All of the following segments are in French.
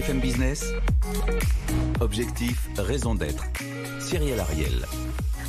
BFM Business. Objectif, raison d'être. Cyril Ariel.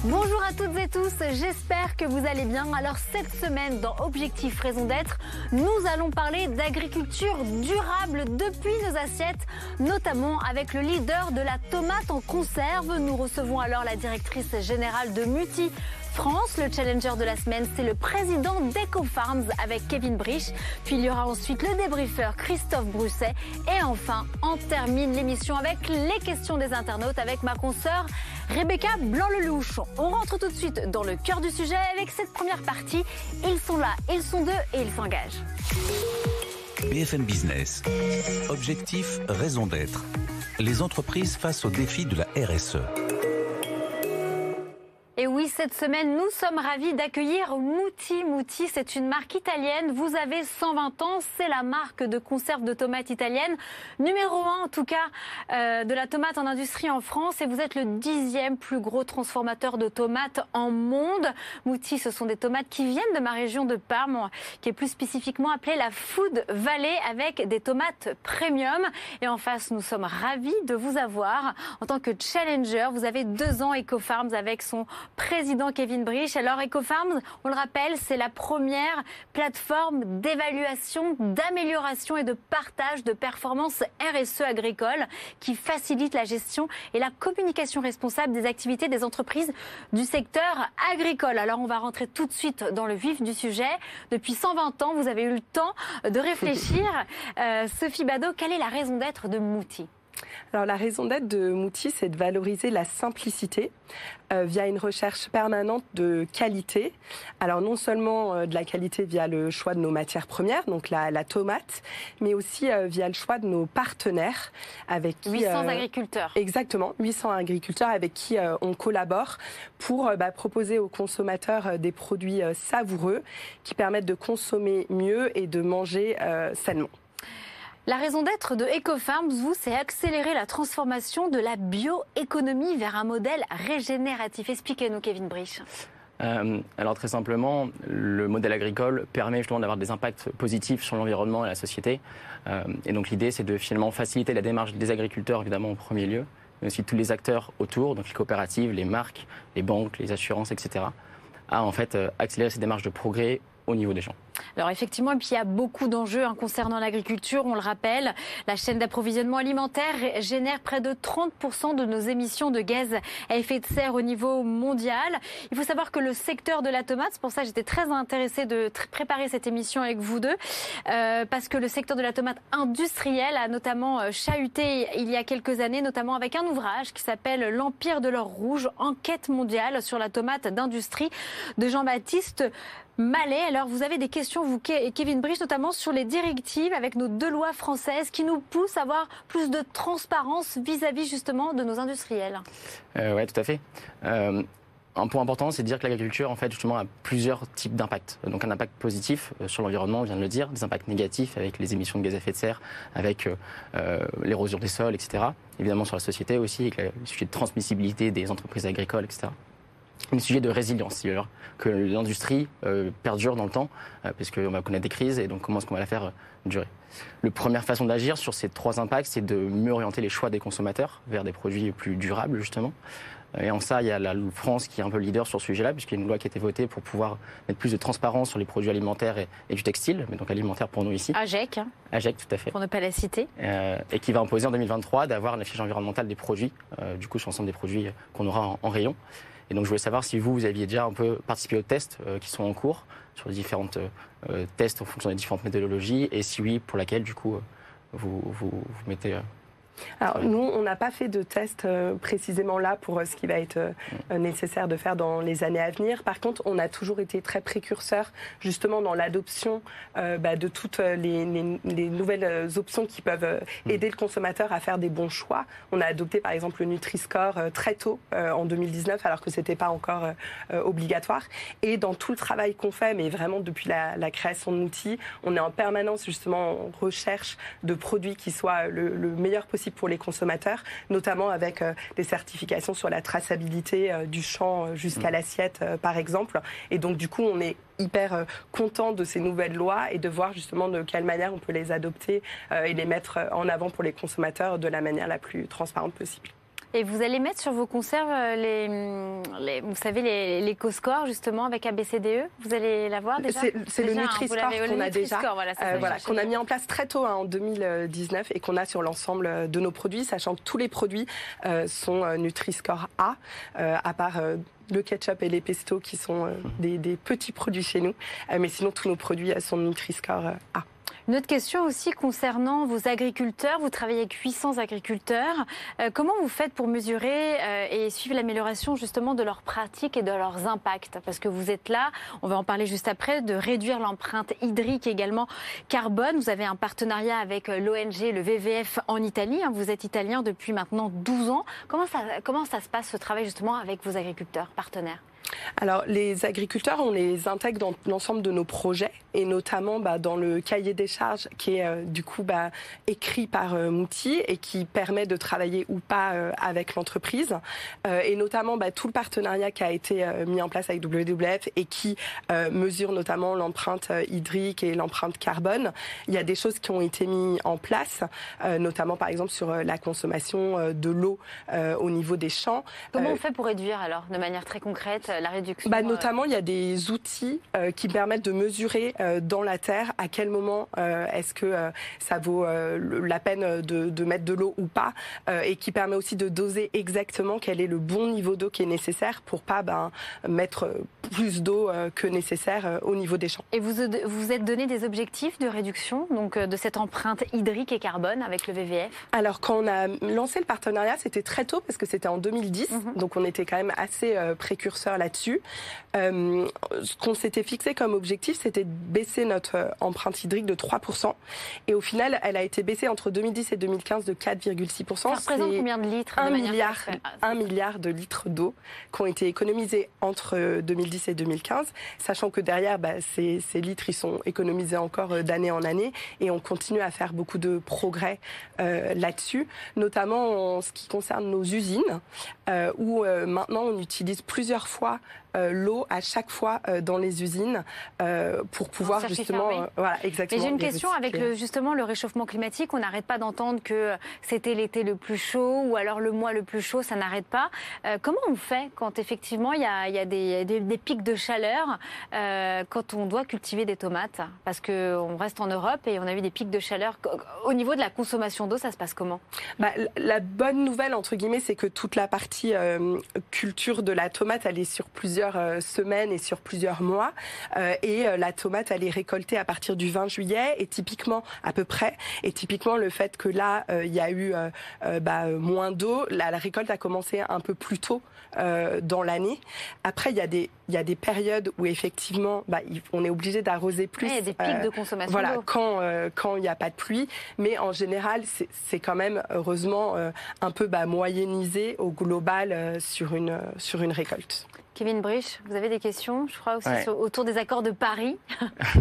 Bonjour à toutes et tous, j'espère que vous allez bien. Alors cette semaine dans Objectif Raison d'être, nous allons parler d'agriculture durable depuis nos assiettes, notamment avec le leader de la tomate en conserve. Nous recevons alors la directrice générale de Muti, France. Le challenger de la semaine, c'est le président d'EcoFarms avec Kevin Brich. Puis il y aura ensuite le débriefeur Christophe Brousset. Et enfin, on termine l'émission avec les questions des internautes avec ma consoeur Rebecca Blanc-Lelouch. On rentre tout de suite dans le cœur du sujet avec cette première partie. Ils sont là, ils sont deux et ils s'engagent. BFM Business. Objectif, raison d'être. Les entreprises face aux défis de la RSE. Cette semaine, nous sommes ravis d'accueillir Mouti. Mouti, c'est une marque italienne. Vous avez 120 ans. C'est la marque de conserve de tomates italienne. Numéro 1, en tout cas, euh, de la tomate en industrie en France. Et vous êtes le dixième plus gros transformateur de tomates en monde. Mouti, ce sont des tomates qui viennent de ma région de Parme, qui est plus spécifiquement appelée la Food Valley, avec des tomates premium. Et en face, nous sommes ravis de vous avoir en tant que challenger. Vous avez deux ans EcoFarms avec son président Kevin Brich. Alors EcoFarms, on le rappelle, c'est la première plateforme d'évaluation, d'amélioration et de partage de performances RSE agricoles qui facilite la gestion et la communication responsable des activités des entreprises du secteur agricole. Alors on va rentrer tout de suite dans le vif du sujet. Depuis 120 ans, vous avez eu le temps de réfléchir. Euh, Sophie Badeau, quelle est la raison d'être de Mouti? Alors la raison d'être de Mouti, c'est de valoriser la simplicité euh, via une recherche permanente de qualité. Alors non seulement euh, de la qualité via le choix de nos matières premières, donc la, tomate, mais aussi euh, via le choix de nos partenaires avec qui 800 agriculteurs. Exactement, 800 agriculteurs avec qui on collabore pour bah, proposer aux consommateurs des produits savoureux qui permettent de consommer mieux et de manger sainement. La raison d'être de EcoFarms, vous, c'est accélérer la transformation de la bioéconomie vers un modèle régénératif. Expliquez-nous, Kevin Brich. Euh, alors très simplement, le modèle agricole permet justement d'avoir des impacts positifs sur l'environnement et la société. Euh, et donc l'idée, c'est de finalement faciliter la démarche des agriculteurs, évidemment, en premier lieu, mais aussi tous les acteurs autour, donc les coopératives, les marques, les banques, les assurances, etc., à en fait euh, accélérer ces démarches de progrès au niveau des gens. Alors effectivement, puis il y a beaucoup d'enjeux hein, concernant l'agriculture, on le rappelle. La chaîne d'approvisionnement alimentaire génère près de 30% de nos émissions de gaz à effet de serre au niveau mondial. Il faut savoir que le secteur de la tomate, c'est pour ça que j'étais très intéressée de préparer cette émission avec vous deux, euh, parce que le secteur de la tomate industrielle a notamment euh, chahuté il y a quelques années, notamment avec un ouvrage qui s'appelle L'Empire de l'or rouge, enquête mondiale sur la tomate d'industrie de Jean-Baptiste Mallet. Alors vous avez des questions, vous, Kevin Bridge, notamment sur les directives avec nos deux lois françaises qui nous poussent à avoir plus de transparence vis-à-vis justement de nos industriels. Euh, oui, tout à fait. Euh, un point important, c'est de dire que l'agriculture, en fait, justement, a plusieurs types d'impacts. Donc, un impact positif euh, sur l'environnement, on vient de le dire, des impacts négatifs avec les émissions de gaz à effet de serre, avec l'érosion des sols, etc. Évidemment, sur la société aussi, avec le sujet de transmissibilité des entreprises agricoles, etc un sujet de résilience, que l'industrie euh, perdure dans le temps, euh, parce qu'on va connaître des crises, et donc comment est-ce qu'on va la faire euh, durer. La première façon d'agir sur ces trois impacts, c'est de mieux orienter les choix des consommateurs vers des produits plus durables, justement. Et en ça, il y a la France qui est un peu leader sur ce sujet-là, puisqu'il y a une loi qui a été votée pour pouvoir mettre plus de transparence sur les produits alimentaires et, du textile, mais donc alimentaire pour nous ici. AGEC. Hein. AGEC, tout à fait. Pour ne pas la citer. et qui va imposer en 2023 d'avoir une affiche environnementale des produits, du coup sur l'ensemble des produits qu'on aura en rayon. Et donc je voulais savoir si vous, vous aviez déjà un peu participé aux tests euh, qui sont en cours sur les différentes euh, tests en fonction des différentes méthodologies, et si oui, pour laquelle du coup vous, vous mettez alors nous, on n'a pas fait de test euh, précisément là pour euh, ce qui va être euh, nécessaire de faire dans les années à venir. Par contre, on a toujours été très précurseur justement dans l'adoption bah, de toutes les, nouvelles options qui peuvent mm. aider le consommateur à faire des bons choix. On a adopté par exemple le Nutri-Score très tôt en 2019 alors que c'était pas encore obligatoire. Et dans tout le travail qu'on fait, mais vraiment depuis la, création de l'outil, on est en permanence justement en recherche de produits qui soient le meilleur possible pour les consommateurs, notamment avec des certifications sur la traçabilité du champ jusqu'à mm. l'assiette, par exemple. Et donc, du coup, on est hyper content de ces nouvelles lois et de voir justement de quelle manière on peut les adopter et les mettre en avant pour les consommateurs de la manière la plus transparente possible. Et vous allez mettre sur vos conserves euh, les, vous savez, les, les co-scores justement avec ABCDE Vous allez l'avoir déjà C'est le Nutri-Score qu'on a déjà, voilà, euh, qu'on a mis en place très tôt hein, en 2019 et qu'on a sur l'ensemble de nos produits, sachant que tous les produits euh, sont Nutri-Score A, à part le ketchup et les pestos qui sont des, des, petits produits chez nous. mais sinon, tous nos produits sont Nutri-Score A. Une autre question aussi concernant vos agriculteurs. Vous travaillez avec 800 agriculteurs. Euh, comment vous faites pour mesurer euh, et suivre l'amélioration justement de leurs pratiques et de leurs impacts? Parce que vous êtes là, on va en parler juste après, de réduire l'empreinte hydrique également carbone. Vous avez un partenariat avec euh, l'ONG, le VVF en Italie. Hein. Vous êtes italien depuis maintenant 12 ans. Comment ça, comment ça se passe ce travail justement avec vos agriculteurs partenaires? Alors, les agriculteurs, on les intègre dans l'ensemble de nos projets et notamment bah, dans le cahier des charges qui est euh, du coup bah, écrit par euh, Mouti et qui permet de travailler ou pas euh, avec l'entreprise. et notamment bah, tout le partenariat qui a été mis en place avec WWF et qui mesure notamment l'empreinte hydrique et l'empreinte carbone. Il y a des choses qui ont été mises en place, notamment par exemple sur la consommation de l'eau au niveau des champs. Comment on fait pour réduire alors de manière très concrète la réduction bah, Notamment, il y a des outils euh, qui permettent de mesurer euh, dans la terre à quel moment euh, est-ce que ça vaut la peine de, de mettre de l'eau ou pas, et qui permet aussi de doser exactement quel est le bon niveau d'eau qui est nécessaire pour pas ben, mettre plus d'eau que nécessaire au niveau des champs. Et vous vous êtes donné des objectifs de réduction donc de cette empreinte hydrique et carbone avec le VVF Alors quand on a lancé le partenariat, c'était très tôt parce que c'était en 2010, mhm. donc on était quand même assez précurseur là-dessus. Euh, ce qu'on s'était fixé comme objectif, c'était de baisser notre euh, empreinte hydrique de 3%. Et au final, elle a été baissée entre 2010 et 2015 de 4,6%. Ça représente combien de litres un, milliard, un milliard de litres d'eau qui ont été économisés entre 2010 euh, et 2015, sachant que derrière, bah, ces, ces, litres, ils sont économisés encore d'année en année et on continue à faire beaucoup de progrès euh, là-dessus, notamment en ce qui concerne nos usines, euh, où euh, maintenant on utilise plusieurs fois euh, l'eau à chaque fois euh, dans les usines euh, pour pouvoir justement, voilà, exactement. Mais j'ai une question avec le, justement le réchauffement climatique. On n'arrête pas d'entendre que c'était l'été le plus chaud ou alors le mois le plus chaud, ça n'arrête pas. comment on fait quand effectivement il y a, y a des, des, des, pics de chaleur quand on doit cultiver des tomates? Parce qu'on reste en Europe et on a eu des pics de chaleur. Au niveau de la consommation d'eau, ça se passe comment? Bah, La bonne nouvelle, entre guillemets, c'est que toute la partie culture de la tomate, elle est sur plusieurs euh, semaines et sur plusieurs mois. Euh, et euh, la tomate, elle est récoltée à partir du 20 juillet et typiquement à peu près. Et typiquement le fait que là, il y a eu bah, moins d'eau, la, récolte a commencé un peu plus tôt dans l'année. Après, il y a des il y a des périodes où effectivement, bah, on est obligé d'arroser plus. il y a des pics de consommation. Voilà, quand quand il n'y a pas de pluie, mais en général, c'est quand même heureusement un peu bah, moyennisé au global sur une sur une récolte. Kevin Brich, vous avez des questions, je crois, aussi autour des accords de Paris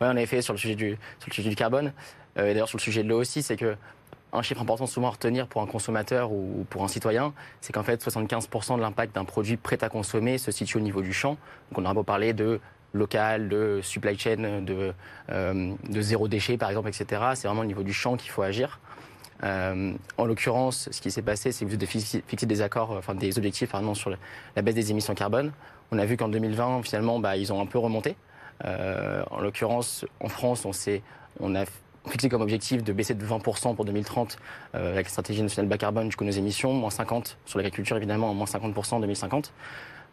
Oui, en effet, sur le sujet du, sur le sujet du carbone. Euh, et d'ailleurs, sur le sujet de l'eau aussi, c'est que un chiffre important souvent à retenir pour un consommateur ou pour un citoyen, c'est qu'en fait 75% de l'impact d'un produit prêt à consommer se situe au niveau du champ. Donc on aura beau parler de local, de supply chain, de, euh, de zéro déchet par exemple, etc. C'est vraiment au niveau du champ qu'il faut agir. Euh, en l'occurrence, ce qui s'est passé, c'est que vous avez fixé des accords, enfin des objectifs pardon, sur la baisse des émissions carbone. On a vu qu'en 2020, finalement, bah, ils ont un peu remonté. Euh, en l'occurrence, en France, on, on a fixé comme objectif de baisser de 20% pour 2030 euh, la stratégie nationale bas carbone jusqu'aux nos émissions, moins 50 sur l'agriculture évidemment, moins 50% en 2050.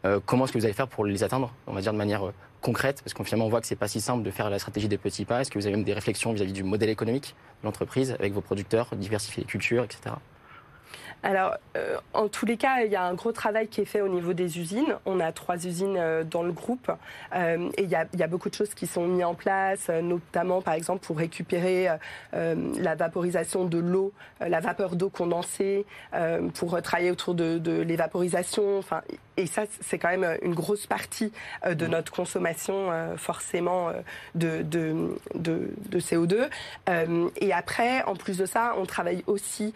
Euh, comment est-ce que vous allez faire pour les atteindre, on va dire de manière euh, concrète? Parce qu'on finalement on voit que c'est pas si simple de faire la stratégie des petits pas. Est-ce que vous avez même des réflexions vis-à-vis du modèle économique de l'entreprise avec vos producteurs, diversifier les cultures, etc. Alors, euh, en tous les cas, il y a un gros travail qui est fait au niveau des usines. On a trois usines dans le groupe et il y, a, il y, a, beaucoup de choses qui sont mises en place, notamment par exemple pour récupérer la vaporisation de l'eau, la vapeur d'eau condensée, pour travailler autour de, de l'évaporisation. Enfin, et ça, c'est quand même une grosse partie de mm. notre consommation, forcément, de, de, de, de CO2. et après, en plus de ça, on travaille aussi,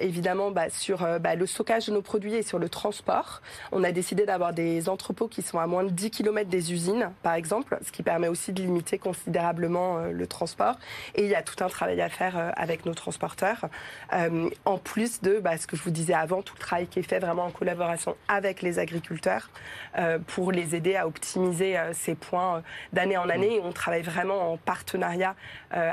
évidemment, bah, sur bah, le stockage de nos produits et sur le transport. On a décidé d'avoir des entrepôts qui sont à moins de 10 km des usines, par exemple, ce qui permet aussi de limiter considérablement le transport. Et il y a tout un travail à faire avec nos transporteurs. en plus de bah, ce que je vous disais avant, tout le travail qui est fait vraiment en collaboration avec les agriculteurs euh, pour les aider à optimiser euh, ces points euh, d'année en année. On travaille vraiment en partenariat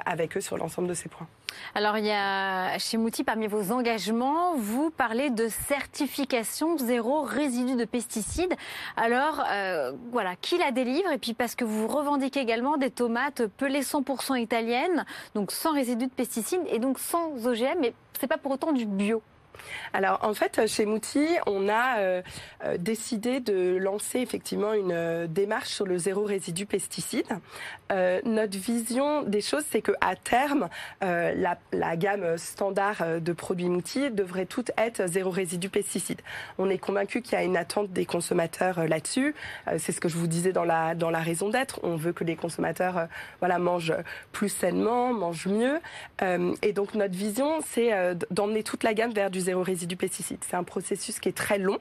avec eux sur l'ensemble de ces points. Alors, il y a chez Mouti, parmi vos engagements, vous parlez de certification zéro résidu de pesticides. Alors, voilà, qui la délivre? Et puis, parce que vous revendiquez également des tomates pelées 100% italiennes, donc sans résidus de pesticides et donc sans OGM, mais ce n'est pas pour autant du bio. Alors en fait, chez Mouti, on a euh, euh, décidé de lancer effectivement une euh, démarche sur le zéro résidu pesticide. notre vision des choses, c'est que à terme, la, gamme standard de produits Mouti devrait toutes être zéro résidu pesticide. On est convaincu qu'il y a une attente des consommateurs là-dessus. c'est ce que je vous disais dans la dans la raison d'être. On veut que les consommateurs voilà mangent plus sainement, mangent mieux. et donc notre vision, c'est d'emmener toute la gamme vers du zéro résidu pesticide. C'est un processus qui est très long,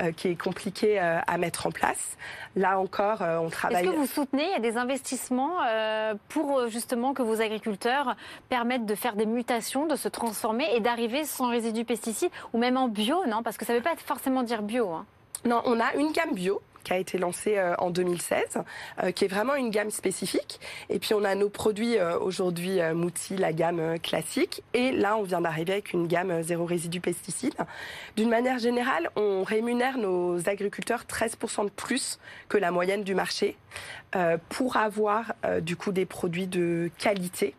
euh, qui est compliqué euh, à mettre en place. Là encore, euh, on travaille. Est-ce que vous soutenez il y a des investissements pour justement que vos agriculteurs permettent de faire des mutations, de se transformer et d'arriver sans résidu pesticide ou même en bio, non? Parce que ça ne veut pas forcément dire bio. Hein. Non, on a une gamme bio qui a été lancé euh, en 2016, euh, qui est vraiment une gamme spécifique. Et puis on a nos produits euh, aujourd'hui Mouti, la gamme classique. Et là, on vient d'arriver avec une gamme zéro résidu pesticide. D'une manière générale, on rémunère nos agriculteurs 13% de plus que la moyenne du marché pour avoir du coup des produits de qualité.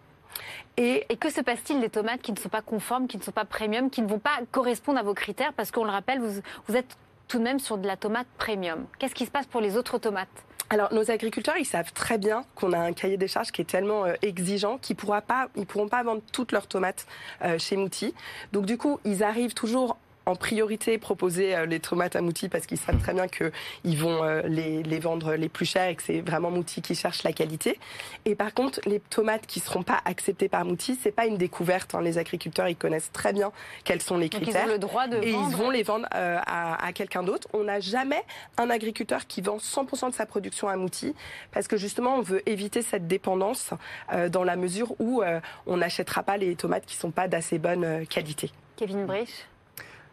Et, et, que se passe-t-il des tomates qui ne sont pas conformes, qui ne sont pas premium, qui ne vont pas correspondre à vos critères? Parce qu'on le rappelle, vous, vous êtes tout de même sur de la tomate premium. Qu'est-ce qui se passe pour les autres tomates alors nos agriculteurs, ils savent très bien qu'on a un cahier des charges qui est tellement euh, exigeant qu'ils ils pourront pas vendre toutes leurs tomates euh, chez Mouti. Donc du coup, ils arrivent toujours en priorité proposer euh, les tomates à Mouti parce qu'ils savent très bien qu'ils vont euh, les, les, vendre les plus chers et que c'est vraiment Mouti qui cherche la qualité. Et par contre, les tomates qui seront pas acceptées par Mouti, c'est pas une découverte. Hein. Les agriculteurs, ils connaissent très bien quels sont les critères. ils ont le droit de et ils vont les vendre euh, à, à quelqu'un d'autre. On n'a jamais un agriculteur qui vend 100% de sa production à Mouti parce que justement, on veut éviter cette dépendance dans la mesure où on n'achètera pas les tomates qui sont pas d'assez bonne qualité. Kevin Brich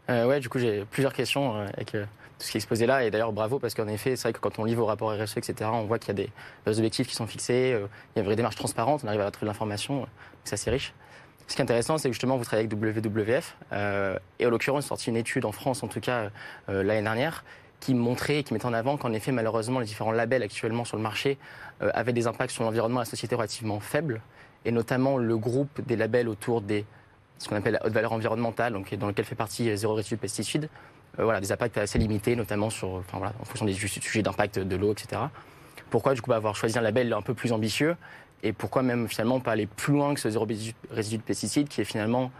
ouais, du coup, j'ai plusieurs questions euh, avec euh, tout ce qui est exposé là. Et d'ailleurs, bravo, parce qu'en effet, c'est vrai que quand on lit vos rapports RSE, etc., on voit qu'il y a des, objectifs qui sont fixés, il y a une vraie démarche transparente, on arrive à trouver de l'information, c'est assez riche. Ce qui est intéressant, c'est justement, vous travaillez avec WWF, et en l'occurrence, sorti une étude en France, en tout cas, l'année dernière, qui montrait, qui mettait en avant qu'en effet, malheureusement, les différents labels actuellement sur le marché avaient des impacts sur l'environnement et la société relativement faibles, et notamment le groupe des labels autour des ce qu'on appelle la haute valeur environnementale, donc dans lequel fait partie euh, zéro résidu de pesticides. Euh, voilà, des impacts assez limités, notamment sur, en fonction des sujets d'impact de l'eau, etc. Pourquoi du coup avoir choisi un label un peu plus ambitieux et pourquoi même finalement pas aller plus loin que ce zéro résidu de pesticides qui est finalement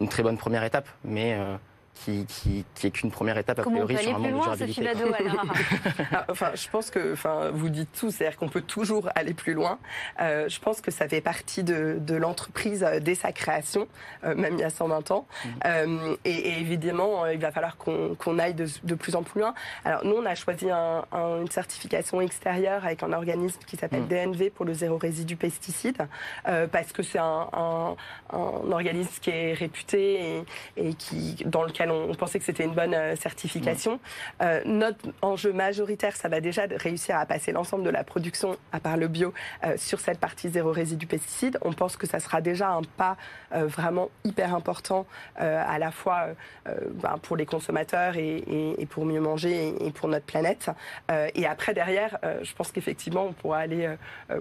une très bonne première étape, mais euh, qui, qui, qui est qu'une première étape a priori sur un monde de durabilité. Ah, enfin, je pense que, enfin, vous dites tout, c'est-à-dire qu'on peut toujours aller plus loin. Euh, je pense que ça fait partie de, de l'entreprise euh, dès sa création, euh, même il y a 120 ans. Euh, et, et, évidemment, il va falloir qu'on qu'on aille de, de, plus en plus loin. Alors nous, on a choisi un, un, une certification extérieure avec un organisme qui s'appelle mhm. DNV pour le zéro résidu pesticide, parce que c'est un, un, un, organisme qui est réputé et, et qui, dans on, pensait que c'était une bonne euh, certification. Euh, notre enjeu majoritaire, ça va déjà réussir à passer l'ensemble de la production, à part le bio, euh, sur cette partie zéro résidu pesticide. On pense que ça sera déjà un pas vraiment hyper important à la fois ben, pour les consommateurs et, pour mieux manger et, pour notre planète. et après, derrière, je pense qu'effectivement, on pourra aller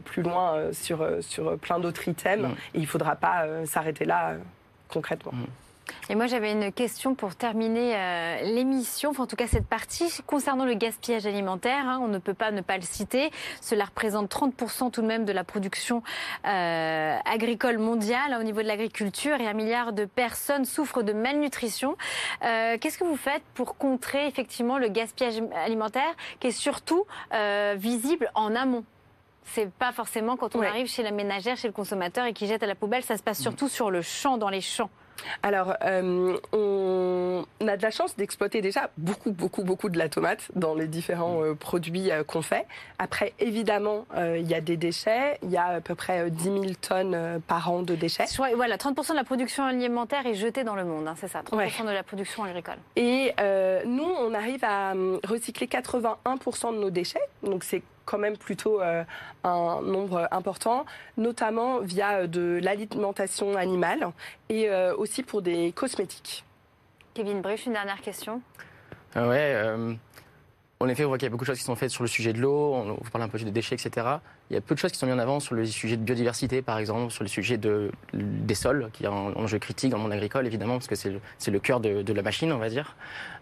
plus loin sur, sur plein d'autres items. Et il ne faudra pas s'arrêter là concrètement. Et moi, j'avais une question pour terminer euh, l'émission, enfin, en tout cas cette partie, concernant le gaspillage alimentaire. Hein, on ne peut pas ne pas le citer. Cela représente 30% tout de même de la production euh, agricole mondiale hein, au niveau de l'agriculture et un milliard de personnes souffrent de malnutrition. Euh, Qu'est-ce que vous faites pour contrer effectivement le gaspillage alimentaire qui est surtout visible en amont? C'est pas forcément quand on Ouais. arrive chez la ménagère, chez le consommateur et qui jette à la poubelle, ça se passe surtout sur le champ, dans les champs. Alors, euh, on a de la chance d'exploiter déjà beaucoup, beaucoup, beaucoup de la tomate dans les différents euh, produits euh, qu'on fait. Après, évidemment, il y a des déchets. Il y a à peu près euh, 10 000 tonnes par an de déchets. Soit- voilà, 30% de la production alimentaire est jetée dans le monde, hein, c'est ça, 30% Ouais. de la production agricole. Et nous, on arrive à hum, recycler 81% de nos déchets. Donc, c'est quand même plutôt euh, un nombre important, notamment via euh, de l'alimentation animale et euh, aussi pour des cosmétiques. Kevin Bruch, une dernière question. Ah ouais, euh, en effet, on voit qu'il y a beaucoup de choses qui sont faites sur le sujet de l'eau, on vous parle un peu des déchets, etc. Il y a peu de choses qui sont mises en avant sur le sujet de biodiversité, par exemple, sur le sujet de, des sols, qui est un enjeu critique dans le monde agricole, évidemment, parce que c'est le, c'est le cœur de, de la machine, on va dire.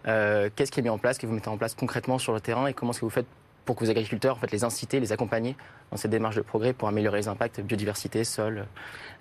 Euh, Qu'est-ce qui est mis en place, que vous mettez en place concrètement sur le terrain, et comment est-ce que vous faites pour que vos agriculteurs, en fait, les inciter, les accompagner dans cette démarche de progrès pour améliorer les impacts biodiversité, sol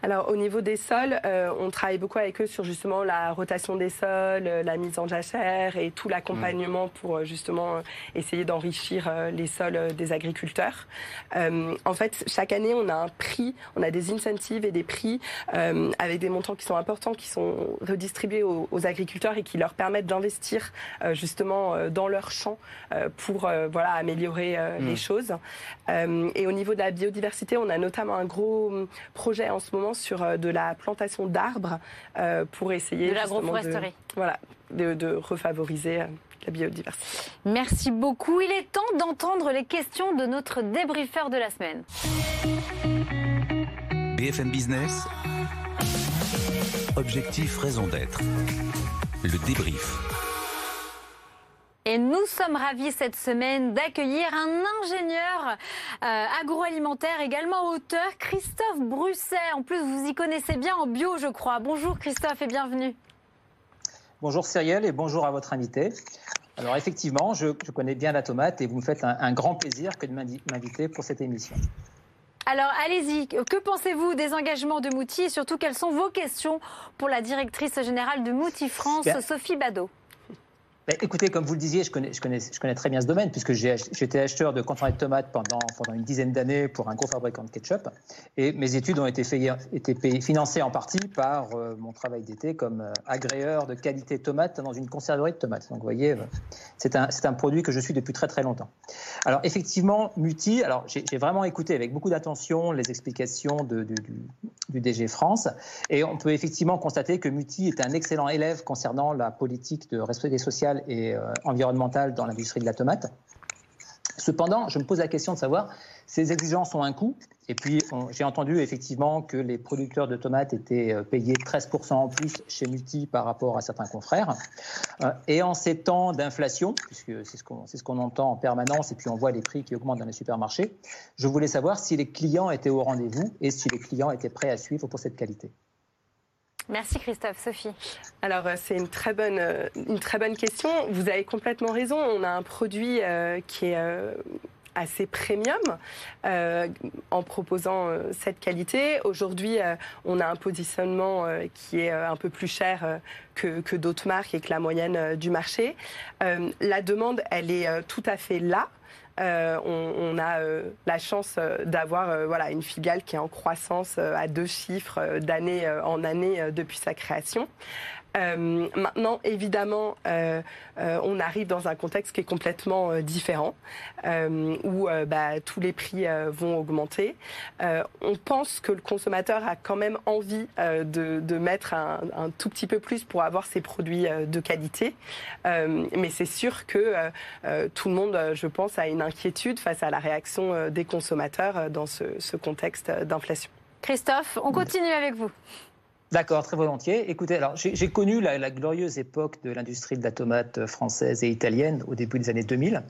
Alors au niveau des sols, euh, on travaille beaucoup avec eux sur justement la rotation des sols, euh, la mise en jachère et tout l'accompagnement pour euh, justement euh, essayer d'enrichir euh, les sols euh, des agriculteurs. Euh, en fait, chaque année, on a un prix, on a des incentives et des prix euh, avec des montants qui sont importants, qui sont redistribués aux, aux agriculteurs et qui leur permettent d'investir euh, justement euh, dans leurs champs euh, pour euh, voilà améliorer euh, Mm. les choses. Euh, et au niveau de la biodiversité, on a notamment un gros hum, projet en ce moment sur euh, de la plantation d'arbres euh, pour essayer De justement l'agroforesterie. voilà, de, de refavoriser euh, la biodiversité. Merci beaucoup. Il est temps d'entendre les questions de notre débriefeur de la semaine. BFM Business. Objectif, raison d'être. Le débrief. Et nous sommes ravis cette semaine d'accueillir un ingénieur euh, agroalimentaire, également auteur, Christophe Brusset. En plus, vous y connaissez bien en bio, je crois. Bonjour Christophe et bienvenue. Bonjour Cyrielle et bonjour à votre invité. Alors effectivement, je, je connais bien la tomate et vous me faites un, un grand plaisir que de m'inviter pour cette émission. Alors allez-y, que pensez-vous des engagements de Mouti et surtout quelles sont vos questions pour la directrice générale de Mouti France. Sophie Badeau Ben, écoutez, comme vous le disiez, je connais, très bien ce domaine puisque j'étais acheteur de contenants de tomates pendant, une dizaine d'années pour un gros fabricant de ketchup. Et mes études ont été, financées en partie par euh, mon travail d'été comme euh, agréeur de qualité tomate dans une conserverie de tomates. Donc vous voyez, euh, c'est un, produit que je suis depuis très très longtemps. Alors effectivement, Muti, alors j'ai vraiment écouté avec beaucoup d'attention les explications du, DG France et on peut effectivement constater que Muti est un excellent élève concernant la politique de responsabilité sociale et euh, environnementale dans l'industrie de la tomate. Cependant, je me pose la question de savoir, ces exigences ont un coût. Et puis, j'ai entendu effectivement que les producteurs de tomates étaient euh, payés 13% en plus chez Muti par rapport à certains confrères. Euh, et en ces temps d'inflation, puisque c'est ce qu'on entend en permanence, et puis on voit les prix qui augmentent dans les supermarchés, je voulais savoir si les clients étaient au rendez-vous et si les clients étaient prêts à suivre pour cette qualité. Merci Christophe. Sophie Alors euh, c'est une très bonne euh, une très bonne question. Vous avez complètement raison. On a un produit euh, qui est assez premium en proposant cette qualité. Aujourd'hui, on a un positionnement qui est un peu plus cher que, d'autres marques et que la moyenne du marché. La demande, elle est tout à fait là. Euh, on, a euh, la chance euh, d'avoir voilà, une filiale qui est en croissance à deux chiffres d'année en année depuis sa création. Euh, maintenant, évidemment, euh, euh, on arrive dans un contexte qui est complètement différent, où bah, tous les prix vont augmenter. On pense que le consommateur a quand même envie de, mettre un, tout petit peu plus pour avoir ses produits de qualité. Mais c'est sûr que tout le monde, je pense, a une inquiétude face à la réaction des consommateurs dans ce, contexte d'inflation. Christophe, on continue avec vous. D'accord, très volontiers. Écoutez, alors j'ai connu la, la glorieuse époque de l'industrie de la tomate française et italienne au début des années 2000.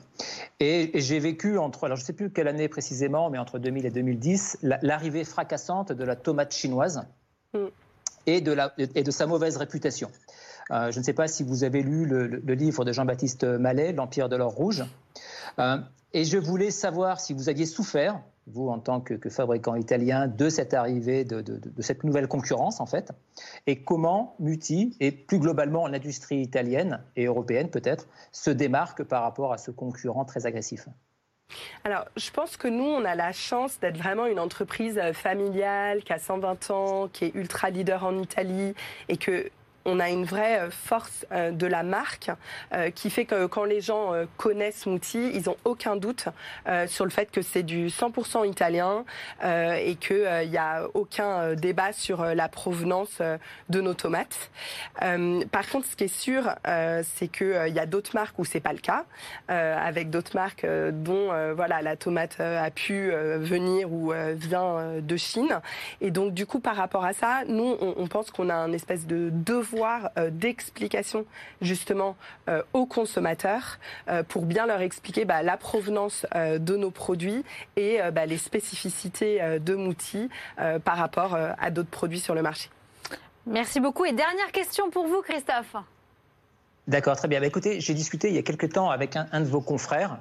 Et, et j'ai vécu entre, alors je ne sais plus quelle année précisément, mais entre 2000 et 2010, la- l'arrivée fracassante de la tomate chinoise. Mm. et de, la, et de sa mauvaise réputation. je ne sais pas si vous avez lu le, livre de Jean-Baptiste Mallet, L'Empire de l'or rouge. et je voulais savoir si vous aviez souffert vous en tant que, fabricant italien, de cette arrivée, de, cette nouvelle concurrence en fait, et comment Muti et plus globalement l'industrie italienne et européenne peut-être se démarque par rapport à ce concurrent très agressif? Alors, je pense que nous, on a la chance d'être vraiment une entreprise familiale qui a 120 ans, qui est ultra leader en Italie et que on a une vraie euh, force euh, de la marque euh, qui fait que quand les gens connaissent Mouti, ils n'ont aucun doute sur le fait que c'est du 100% italien et qu'il n'y a aucun débat sur la provenance de nos tomates. Par contre, ce qui est sûr, c'est qu'il y a d'autres marques où c'est pas le cas, avec d'autres marques dont voilà la tomate a pu venir ou vient de Chine. Et donc, du coup, par rapport à ça, nous, on, pense qu'on a un espèce de devoir euh, d'explication justement euh, aux consommateurs euh, pour bien leur expliquer bah, la provenance de nos produits et bah, les spécificités de Mouti par rapport à d'autres produits sur le marché. Merci beaucoup. Et dernière question pour vous, Christophe. D'accord, très bien. Bah, écoutez, j'ai discuté il y a quelques temps avec un, de vos confrères,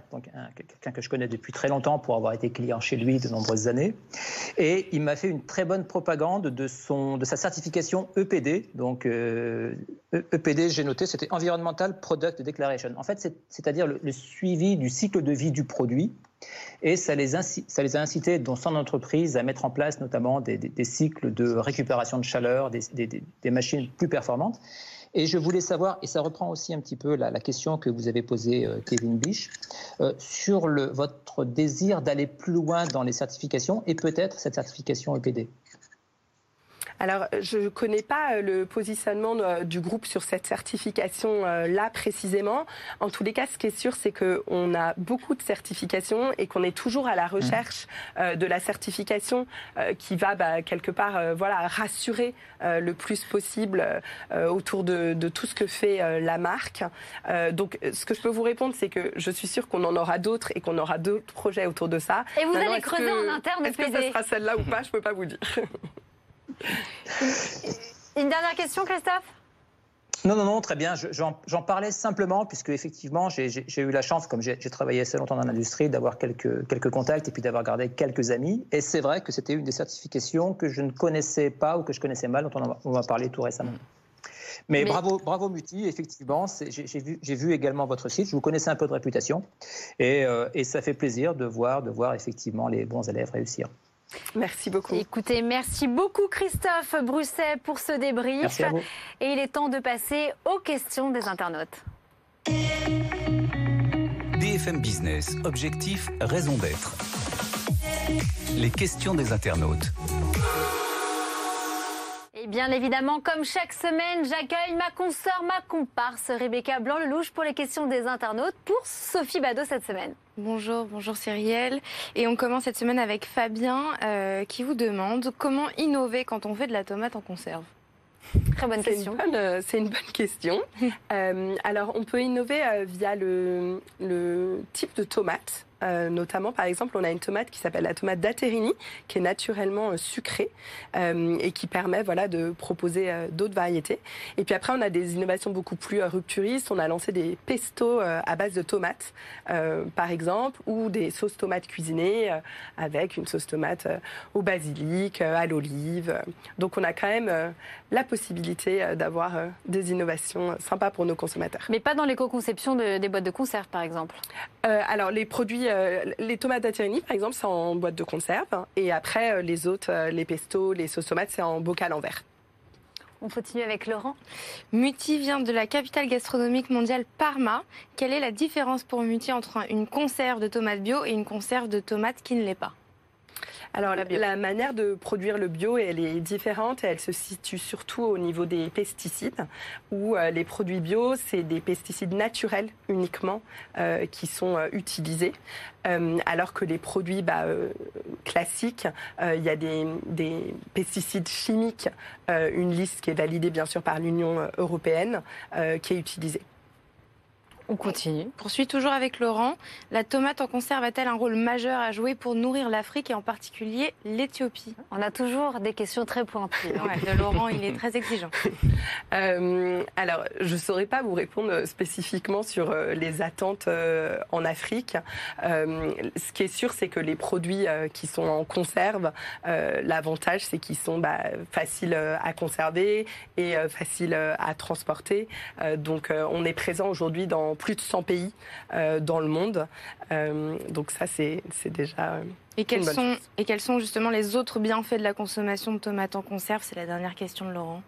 quelqu'un que je connais depuis très longtemps pour avoir été client chez lui de nombreuses années, et il m'a fait une très bonne propagande de, son, de sa certification EPD. Donc EPD, e j'ai noté, c'était Environmental Product Declaration. En fait, c'est-à-dire le, suivi du cycle de vie du produit, et ça les, a incités dans son entreprise à mettre en place notamment des, cycles de récupération de chaleur, des machines plus performantes. Et je voulais savoir, et ça reprend aussi un petit peu la, question que vous avez posée, euh, Kevin Bisch, euh, sur votre désir d'aller plus loin dans les certifications et peut-être cette certification EPD. Alors, je ne connais pas euh, le positionnement euh, du groupe sur cette certification-là euh, précisément. En tous les cas, ce qui est sûr, c'est qu'on a beaucoup de certifications et qu'on est toujours à la mmh. recherche de la certification qui va bah, quelque part voilà, rassurer le plus possible autour de, tout ce que fait la marque. donc, ce que je peux vous répondre, c'est que je suis sûre qu'on en aura d'autres et qu'on aura d'autres projets autour de ça. Et vous allez creuser en interne Est-ce que ce sera celle-là ou pas Je ne peux pas vous dire. Une dernière question, Christophe? Non, non, non, très bien. J'en parlais simplement puisque effectivement, j'ai eu la chance, comme j'ai travaillé assez longtemps dans l'industrie, d'avoir quelques, quelques contacts et puis d'avoir gardé quelques amis. Et c'est vrai que c'était une des certifications que je ne connaissais pas ou que je connaissais mal, dont on m'a parlé tout récemment. Mais, bravo, bravo Muti, effectivement, j'ai vu, vu, également votre site, je vous connaissais un peu de réputation, et, euh, et ça fait plaisir de voir, de voir effectivement les bons élèves réussir. Merci beaucoup. Écoutez, merci beaucoup Christophe Brusset pour ce débrief. Merci à vous. Et il est temps de passer aux questions des internautes. BFM Business, objectif, raison d'être. Les questions des internautes. Bien évidemment, comme chaque semaine, j'accueille ma consoeur, ma comparse Rebecca Blanc-Lelouch pour les questions des internautes pour Sophie Badeau cette semaine. Bonjour, bonjour Cyrielle. Et on commence cette semaine avec Fabien euh, qui vous demande comment innover quand on fait de la tomate en conserve. Très bonne question. Euh, c'est une bonne question. Euh, alors, on peut innover via le, le, type de tomate. Euh, notamment, par exemple, on a une tomate qui s'appelle la tomate d'Aterini, qui est naturellement euh, sucrée euh, et qui permet voilà, de proposer d'autres variétés. Et puis après, on a des innovations beaucoup plus rupturistes. On a lancé des pestos à base de tomates, par exemple, ou des sauces tomates cuisinées avec une sauce tomate au basilic, à l'olive. Donc on a quand même la possibilité d'avoir des innovations sympas pour nos consommateurs. Mais pas dans l'éco-conception des boîtes de conserve, par exemple? Alors les produits les tomates d'Aterini, par exemple, c'est en boîte de conserve. Et après, euh, les autres, euh, les pestos, les sauces tomates, c'est en bocal en verre. On continue avec Laurent. Muti vient de la capitale gastronomique mondiale Parma. Quelle est la différence pour Muti entre une conserve de tomates bio et une conserve de tomates qui ne l'est pas? Alors la, manière de produire le bio, elle est différente. Et elle se situe surtout au niveau des pesticides, où euh, les produits bio, c'est des pesticides naturels uniquement euh, qui sont euh, utilisés, alors que les produits bah, classiques, il y a des, des pesticides chimiques, une liste qui est validée bien sûr par l'Union européenne, qui est utilisée. On continue. Poursuit toujours avec Laurent. La tomate en conserve a-t-elle un rôle majeur à jouer pour nourrir l'Afrique et en particulier l'Éthiopie? On a toujours des questions très pointues. Ouais, de Laurent, il est très exigeant. Euh, alors, je ne saurais pas vous répondre spécifiquement sur euh, les attentes euh, en Afrique. Euh, ce qui est sûr, c'est que les produits euh, qui sont en conserve, euh, l'avantage, c'est qu'ils sont bah, faciles à conserver et euh, faciles à transporter. Euh, donc, euh, on est présent aujourd'hui dans plus de 100 pays euh, dans le monde. Euh, donc, ça, c'est déjà. euh, Et quels, sont, et quels sont justement les autres bienfaits de la consommation de tomates en conserve? C'est la dernière question de Laurent.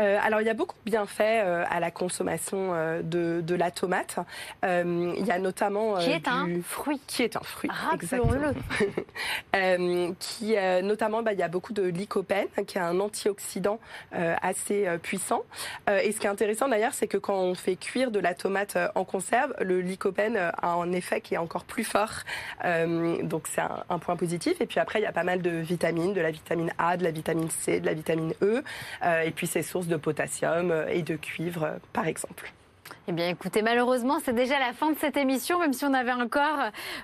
Euh, alors, il y a beaucoup de bienfaits euh, à la consommation euh, de, de la tomate. Il y a notamment. Qui est un du- fruit. Qui est un fruit. Rappelons-le. qui, notamment, bah, il y a beaucoup de lycopène, qui est un antioxydant assez puissant. Et ce qui est intéressant d'ailleurs, c'est que quand on fait cuire de la tomate en conserve, le lycopène a un effet qui est encore plus fort. Donc, c'est un, un point positif. Et puis après, il y a pas mal de vitamines, de la vitamine A, de la vitamine C, de la vitamine E. Et puis, c'est source de potassium euh, et de cuivre, euh, par exemple. Eh bien, écoutez, malheureusement, c'est déjà la fin de cette émission, même si on avait encore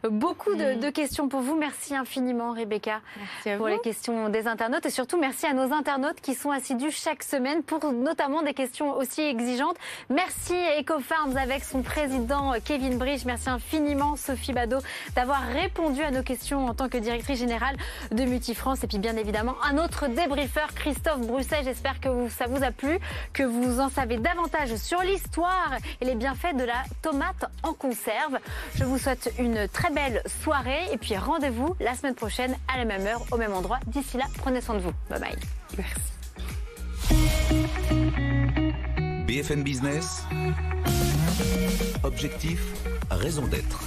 euh, beaucoup de, de questions pour vous. Merci infiniment, Rebecca, Merci pour vous. les questions des internautes. Et surtout, merci à nos internautes qui sont assidus chaque semaine pour notamment des questions aussi exigeantes. Merci EcoFarms avec son président euh, Kevin Bridge. Merci infiniment, Sophie Badeau, d'avoir répondu à nos questions en tant que directrice générale de Multifrance. Et puis, bien évidemment, un autre débriefeur, Christophe Brousset. J'espère que ça vous a plu, que vous en savez davantage sur l'histoire et les bienfaits de la tomate en conserve. Je vous souhaite une très belle soirée et puis rendez-vous la semaine prochaine à la même heure, au même endroit. D'ici là, prenez soin de vous. Bye bye. Merci. BFM Business. Objectif, raison d'être.